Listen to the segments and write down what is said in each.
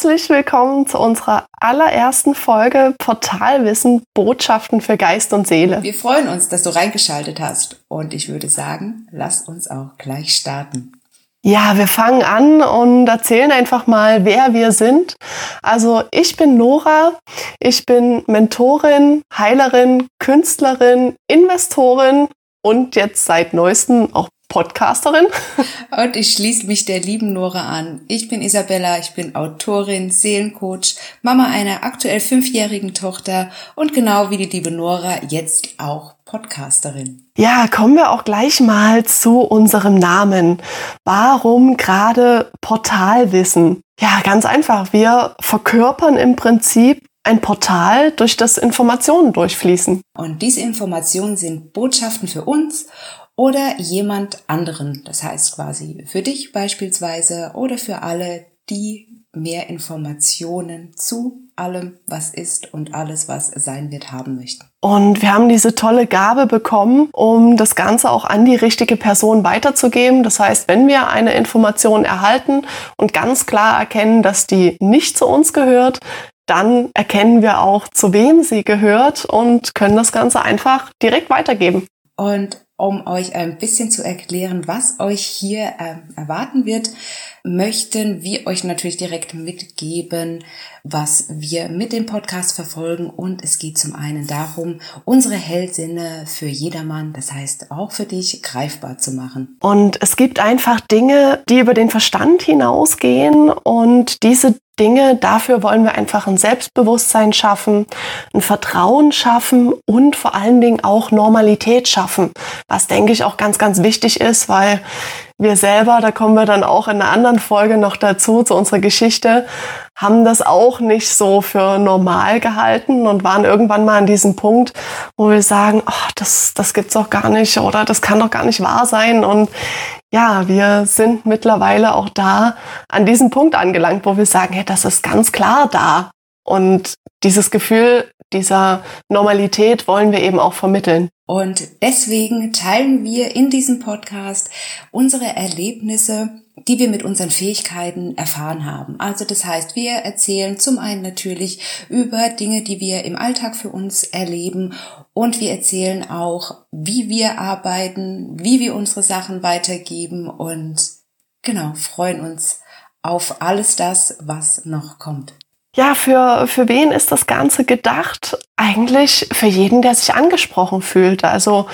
Herzlich willkommen zu unserer allerersten Folge Portalwissen Botschaften für Geist und Seele. Wir freuen uns, dass du reingeschaltet hast und ich würde sagen, lass uns auch gleich starten. Ja, wir fangen an und erzählen einfach mal, wer wir sind. Also ich bin Nora, ich bin Mentorin, Heilerin, Künstlerin, Investorin und jetzt seit neuestem auch Podcasterin. Und ich schließe mich der lieben Nora an. Ich bin Isabella, ich bin Autorin, Seelencoach, Mama einer aktuell fünfjährigen Tochter und genau wie die liebe Nora jetzt auch Podcasterin. Ja, kommen wir auch gleich mal zu unserem Namen. Warum gerade Portalwissen? Ja, ganz einfach. Wir verkörpern im Prinzip ein Portal, durch das Informationen durchfließen. Und diese Informationen sind Botschaften für uns oder jemand anderen. Das heißt quasi für dich beispielsweise oder für alle, die mehr Informationen zu allem, was ist und alles, was sein wird, haben möchten. Und wir haben diese tolle Gabe bekommen, um das Ganze auch an die richtige Person weiterzugeben. Das heißt, wenn wir eine Information erhalten und ganz klar erkennen, dass die nicht zu uns gehört, dann erkennen wir auch, zu wem sie gehört und können das Ganze einfach direkt weitergeben. Und um euch ein bisschen zu erklären, was euch hier äh, erwarten wird, möchten wir euch natürlich direkt mitgeben, was wir mit dem Podcast verfolgen. Und es geht zum einen darum, unsere Hellsinne für jedermann, das heißt auch für dich, greifbar zu machen. Und es gibt einfach Dinge, die über den Verstand hinausgehen und diese Dinge. Dafür wollen wir einfach ein Selbstbewusstsein schaffen, ein Vertrauen schaffen und vor allen Dingen auch Normalität schaffen. Was denke ich auch ganz, ganz wichtig ist, weil wir selber, da kommen wir dann auch in einer anderen Folge noch dazu, zu unserer Geschichte, haben das auch nicht so für normal gehalten und waren irgendwann mal an diesem Punkt, wo wir sagen, oh, das, das gibt's doch gar nicht oder das kann doch gar nicht wahr sein. Und ja, wir sind mittlerweile auch da an diesem Punkt angelangt, wo wir sagen, hey, das ist ganz klar da. Und dieses Gefühl dieser Normalität wollen wir eben auch vermitteln. Und deswegen teilen wir in diesem Podcast unsere Erlebnisse, die wir mit unseren Fähigkeiten erfahren haben. Also das heißt, wir erzählen zum einen natürlich über Dinge, die wir im Alltag für uns erleben und wir erzählen auch, wie wir arbeiten, wie wir unsere Sachen weitergeben und genau, freuen uns auf alles das, was noch kommt. Ja, für, für wen ist das Ganze gedacht? Eigentlich für jeden, der sich angesprochen fühlt. Also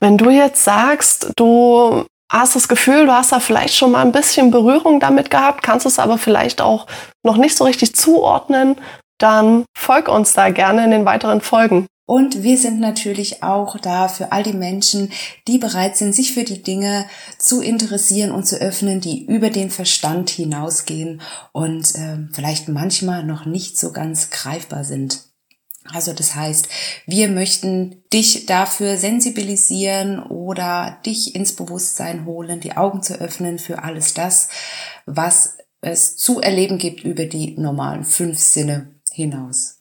wenn du jetzt sagst, du hast das Gefühl, du hast da vielleicht schon mal ein bisschen Berührung damit gehabt, kannst es aber vielleicht auch noch nicht so richtig zuordnen, dann folg uns da gerne in den weiteren Folgen. Und wir sind natürlich auch da für all die Menschen, die bereit sind, sich für die Dinge zu interessieren und zu öffnen, die über den Verstand hinausgehen und äh, vielleicht manchmal noch nicht so ganz greifbar sind. Also das heißt, wir möchten dich dafür sensibilisieren oder dich ins Bewusstsein holen, die Augen zu öffnen für alles das, was es zu erleben gibt über die normalen fünf Sinne hinaus.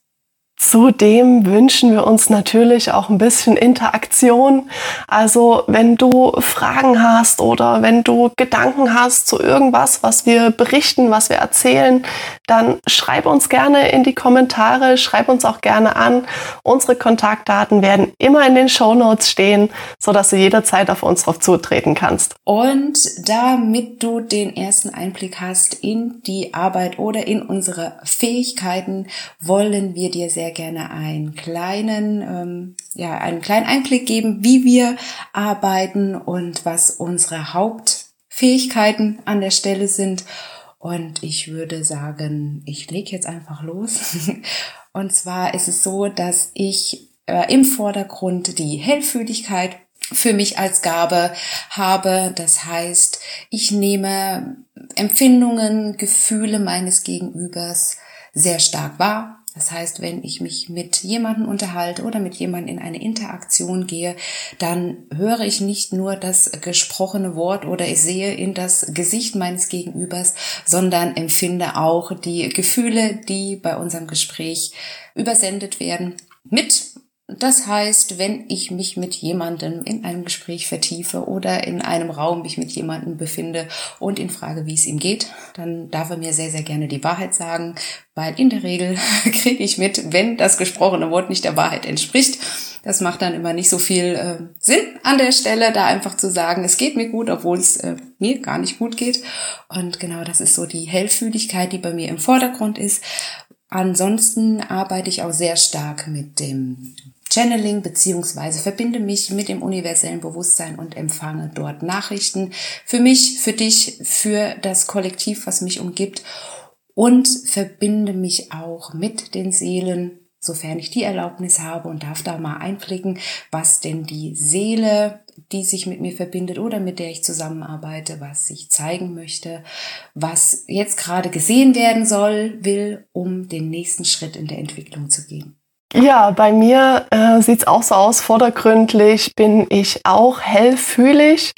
Zudem wünschen wir uns natürlich auch ein bisschen Interaktion. Also wenn du Fragen hast oder wenn du Gedanken hast zu irgendwas, was wir berichten, was wir erzählen, dann schreib uns gerne in die Kommentare, schreib uns auch gerne an. Unsere Kontaktdaten werden immer in den Show Notes stehen, so dass du jederzeit auf uns drauf zutreten kannst. Und damit du den ersten Einblick hast in die Arbeit oder in unsere Fähigkeiten, wollen wir dir sehr gerne einen kleinen, ähm, ja, einen kleinen Einblick geben, wie wir arbeiten und was unsere Hauptfähigkeiten an der Stelle sind. Und ich würde sagen, ich lege jetzt einfach los. Und zwar ist es so, dass ich äh, im Vordergrund die Hellfühligkeit für mich als Gabe habe. Das heißt, ich nehme Empfindungen, Gefühle meines Gegenübers sehr stark wahr das heißt, wenn ich mich mit jemandem unterhalte oder mit jemandem in eine Interaktion gehe, dann höre ich nicht nur das gesprochene Wort oder ich sehe in das Gesicht meines Gegenübers, sondern empfinde auch die Gefühle, die bei unserem Gespräch übersendet werden, mit Das heißt, wenn ich mich mit jemandem in einem Gespräch vertiefe oder in einem Raum mich mit jemandem befinde und ihn frage, wie es ihm geht, dann darf er mir sehr, sehr gerne die Wahrheit sagen, weil in der Regel kriege ich mit, wenn das gesprochene Wort nicht der Wahrheit entspricht. Das macht dann immer nicht so viel äh, Sinn an der Stelle, da einfach zu sagen, es geht mir gut, obwohl es äh, mir gar nicht gut geht. Und genau das ist so die Hellfühligkeit, die bei mir im Vordergrund ist. Ansonsten arbeite ich auch sehr stark mit dem Channeling beziehungsweise verbinde mich mit dem universellen Bewusstsein und empfange dort Nachrichten für mich, für dich, für das Kollektiv, was mich umgibt und verbinde mich auch mit den Seelen, sofern ich die Erlaubnis habe und darf da mal einblicken, was denn die Seele, die sich mit mir verbindet oder mit der ich zusammenarbeite, was ich zeigen möchte, was jetzt gerade gesehen werden soll, will, um den nächsten Schritt in der Entwicklung zu gehen. Ja, bei mir äh, sieht's auch so aus. Vordergründlich bin ich auch hellfühlig.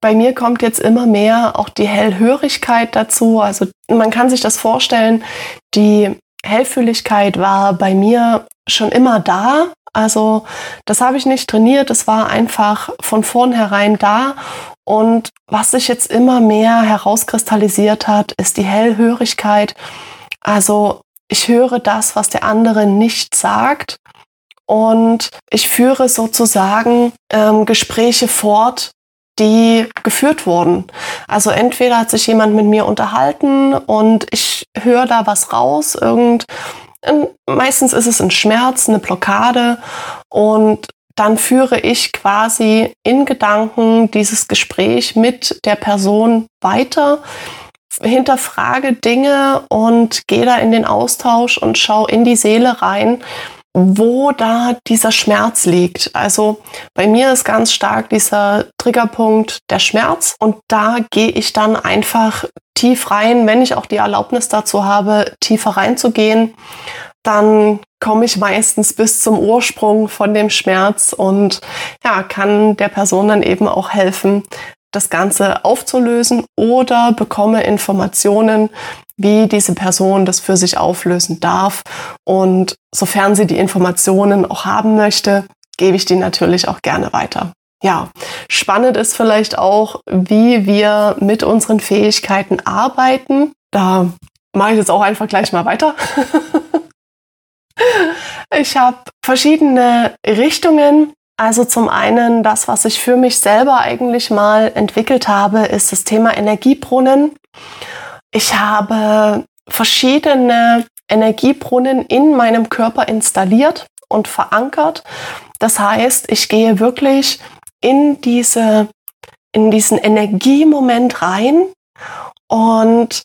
Bei mir kommt jetzt immer mehr auch die Hellhörigkeit dazu. Also man kann sich das vorstellen, die Hellfühligkeit war bei mir schon immer da. Also das habe ich nicht trainiert, das war einfach von vornherein da. Und was sich jetzt immer mehr herauskristallisiert hat, ist die Hellhörigkeit. Also ich höre das, was der andere nicht sagt. Und ich führe sozusagen ähm, Gespräche fort, die geführt wurden. Also entweder hat sich jemand mit mir unterhalten und ich höre da was raus, irgend, ähm, meistens ist es ein Schmerz, eine Blockade. Und dann führe ich quasi in Gedanken dieses Gespräch mit der Person weiter hinterfrage Dinge und gehe da in den Austausch und schaue in die Seele rein, wo da dieser Schmerz liegt. Also bei mir ist ganz stark dieser Triggerpunkt der Schmerz und da gehe ich dann einfach tief rein, wenn ich auch die Erlaubnis dazu habe, tiefer reinzugehen, dann komme ich meistens bis zum Ursprung von dem Schmerz und ja, kann der Person dann eben auch helfen, das Ganze aufzulösen oder bekomme Informationen, wie diese Person das für sich auflösen darf. Und sofern sie die Informationen auch haben möchte, gebe ich die natürlich auch gerne weiter. Ja, spannend ist vielleicht auch, wie wir mit unseren Fähigkeiten arbeiten. Da mache ich jetzt auch einfach gleich mal weiter. ich habe verschiedene Richtungen, also zum einen, das, was ich für mich selber eigentlich mal entwickelt habe, ist das Thema Energiebrunnen. Ich habe verschiedene Energiebrunnen in meinem Körper installiert und verankert. Das heißt, ich gehe wirklich in diese, in diesen Energiemoment rein und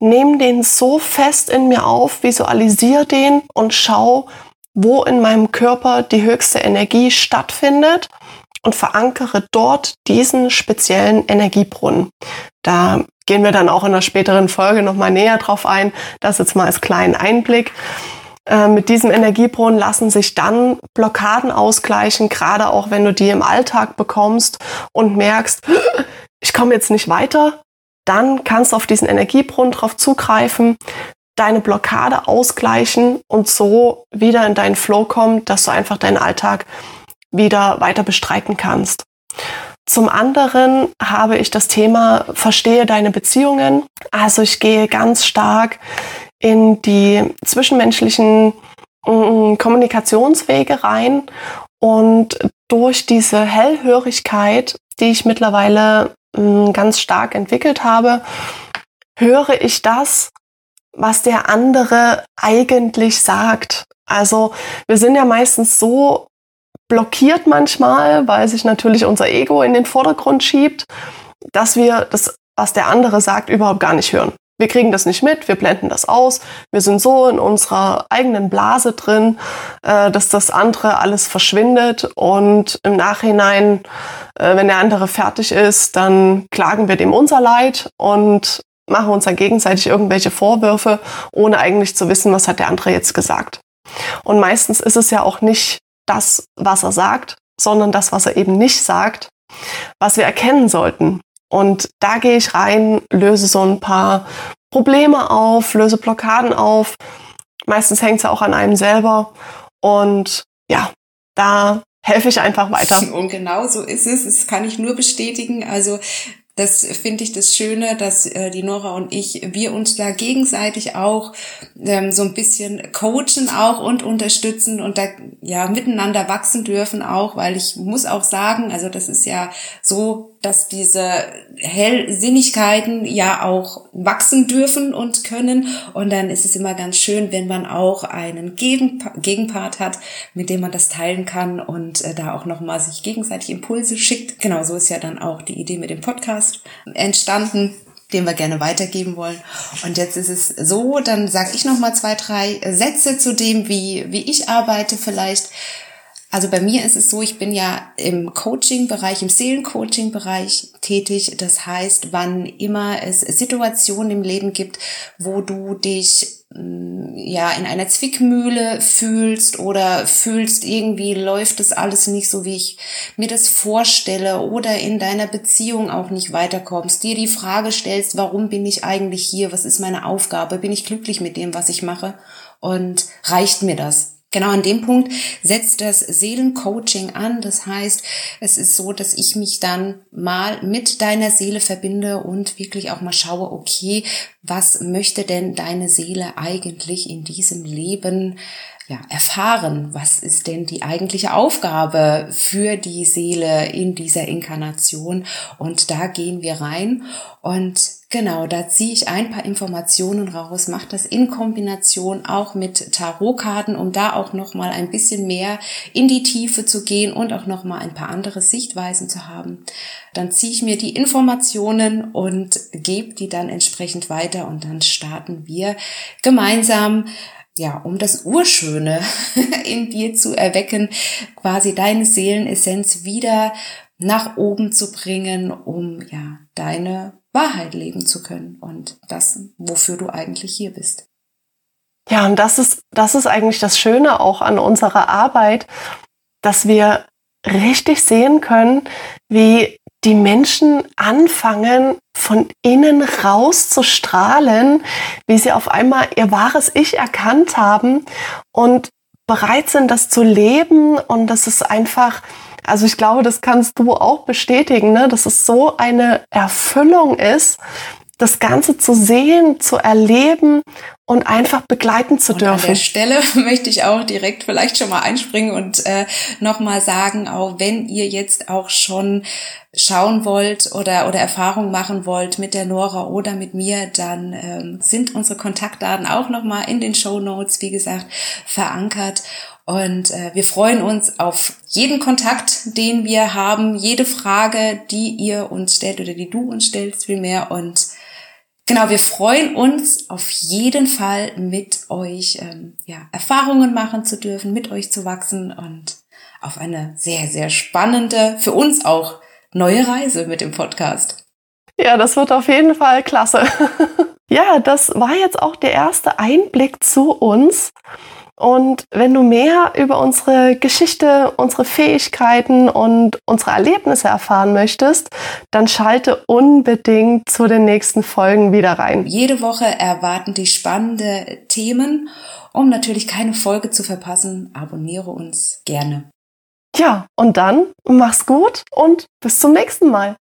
nehme den so fest in mir auf, visualisiere den und schau, wo in meinem Körper die höchste Energie stattfindet und verankere dort diesen speziellen Energiebrunnen. Da gehen wir dann auch in einer späteren Folge nochmal näher drauf ein. Das jetzt mal als kleinen Einblick. Äh, mit diesem Energiebrunnen lassen sich dann Blockaden ausgleichen, gerade auch wenn du die im Alltag bekommst und merkst, ich komme jetzt nicht weiter, dann kannst du auf diesen Energiebrunnen drauf zugreifen, deine Blockade ausgleichen und so wieder in deinen Flow kommen, dass du einfach deinen Alltag wieder weiter bestreiten kannst. Zum anderen habe ich das Thema Verstehe deine Beziehungen. Also ich gehe ganz stark in die zwischenmenschlichen mm, Kommunikationswege rein und durch diese Hellhörigkeit, die ich mittlerweile mm, ganz stark entwickelt habe, höre ich das, was der andere eigentlich sagt. Also wir sind ja meistens so blockiert manchmal, weil sich natürlich unser Ego in den Vordergrund schiebt, dass wir das, was der andere sagt, überhaupt gar nicht hören. Wir kriegen das nicht mit, wir blenden das aus, wir sind so in unserer eigenen Blase drin, äh, dass das andere alles verschwindet und im Nachhinein, äh, wenn der andere fertig ist, dann klagen wir dem unser Leid und machen uns dann gegenseitig irgendwelche Vorwürfe, ohne eigentlich zu wissen, was hat der andere jetzt gesagt. Und meistens ist es ja auch nicht das, was er sagt, sondern das, was er eben nicht sagt, was wir erkennen sollten. Und da gehe ich rein, löse so ein paar Probleme auf, löse Blockaden auf. Meistens hängt es ja auch an einem selber. Und ja, da helfe ich einfach weiter. Und genau so ist es. Das kann ich nur bestätigen. Also das finde ich das Schöne, dass äh, die Nora und ich, wir uns da gegenseitig auch ähm, so ein bisschen coachen auch und unterstützen und da ja miteinander wachsen dürfen auch, weil ich muss auch sagen, also das ist ja so dass diese Hellsinnigkeiten ja auch wachsen dürfen und können. Und dann ist es immer ganz schön, wenn man auch einen Gegenpart hat, mit dem man das teilen kann und äh, da auch nochmal sich gegenseitig Impulse schickt. Genau so ist ja dann auch die Idee mit dem Podcast entstanden den wir gerne weitergeben wollen. Und jetzt ist es so, dann sage ich noch mal zwei, drei Sätze zu dem, wie, wie ich arbeite vielleicht. Also bei mir ist es so, ich bin ja im Coaching-Bereich, im Seelencoaching-Bereich tätig. Das heißt, wann immer es Situationen im Leben gibt, wo du dich mm, ja in einer Zwickmühle fühlst oder fühlst irgendwie läuft das alles nicht so wie ich mir das vorstelle oder in deiner Beziehung auch nicht weiterkommst, dir die Frage stellst, warum bin ich eigentlich hier? Was ist meine Aufgabe? Bin ich glücklich mit dem, was ich mache? Und reicht mir das? Genau an dem Punkt setzt das Seelencoaching an. Das heißt, es ist so, dass ich mich dann mal mit deiner Seele verbinde und wirklich auch mal schaue, okay, was möchte denn deine Seele eigentlich in diesem Leben ja, erfahren, was ist denn die eigentliche Aufgabe für die Seele in dieser Inkarnation. Und da gehen wir rein und genau, da ziehe ich ein paar Informationen raus, mache das in Kombination auch mit Tarotkarten, um da auch nochmal ein bisschen mehr in die Tiefe zu gehen und auch nochmal ein paar andere Sichtweisen zu haben. Dann ziehe ich mir die Informationen und gebe die dann entsprechend weiter und dann starten wir gemeinsam ja, um das Urschöne in dir zu erwecken, quasi deine Seelenessenz wieder nach oben zu bringen, um ja deine Wahrheit leben zu können und das, wofür du eigentlich hier bist. Ja, und das ist, das ist eigentlich das Schöne auch an unserer Arbeit, dass wir richtig sehen können, wie die Menschen anfangen, von innen raus zu strahlen, wie sie auf einmal ihr wahres Ich erkannt haben und bereit sind, das zu leben. Und das ist einfach, also ich glaube, das kannst du auch bestätigen, ne? dass es so eine Erfüllung ist, das Ganze zu sehen, zu erleben und einfach begleiten zu und dürfen. An der Stelle möchte ich auch direkt vielleicht schon mal einspringen und äh, nochmal sagen, auch wenn ihr jetzt auch schon schauen wollt oder, oder Erfahrung machen wollt mit der Nora oder mit mir, dann ähm, sind unsere Kontaktdaten auch nochmal in den Show Notes, wie gesagt, verankert. Und äh, wir freuen uns auf jeden Kontakt, den wir haben, jede Frage, die ihr uns stellt oder die du uns stellst, vielmehr. Und Genau, wir freuen uns auf jeden Fall mit euch ähm, ja, Erfahrungen machen zu dürfen, mit euch zu wachsen und auf eine sehr, sehr spannende, für uns auch neue Reise mit dem Podcast. Ja, das wird auf jeden Fall klasse. ja, das war jetzt auch der erste Einblick zu uns. Und wenn du mehr über unsere Geschichte, unsere Fähigkeiten und unsere Erlebnisse erfahren möchtest, dann schalte unbedingt zu den nächsten Folgen wieder rein. Jede Woche erwarten dich spannende Themen. Um natürlich keine Folge zu verpassen, abonniere uns gerne. Ja, und dann mach's gut und bis zum nächsten Mal.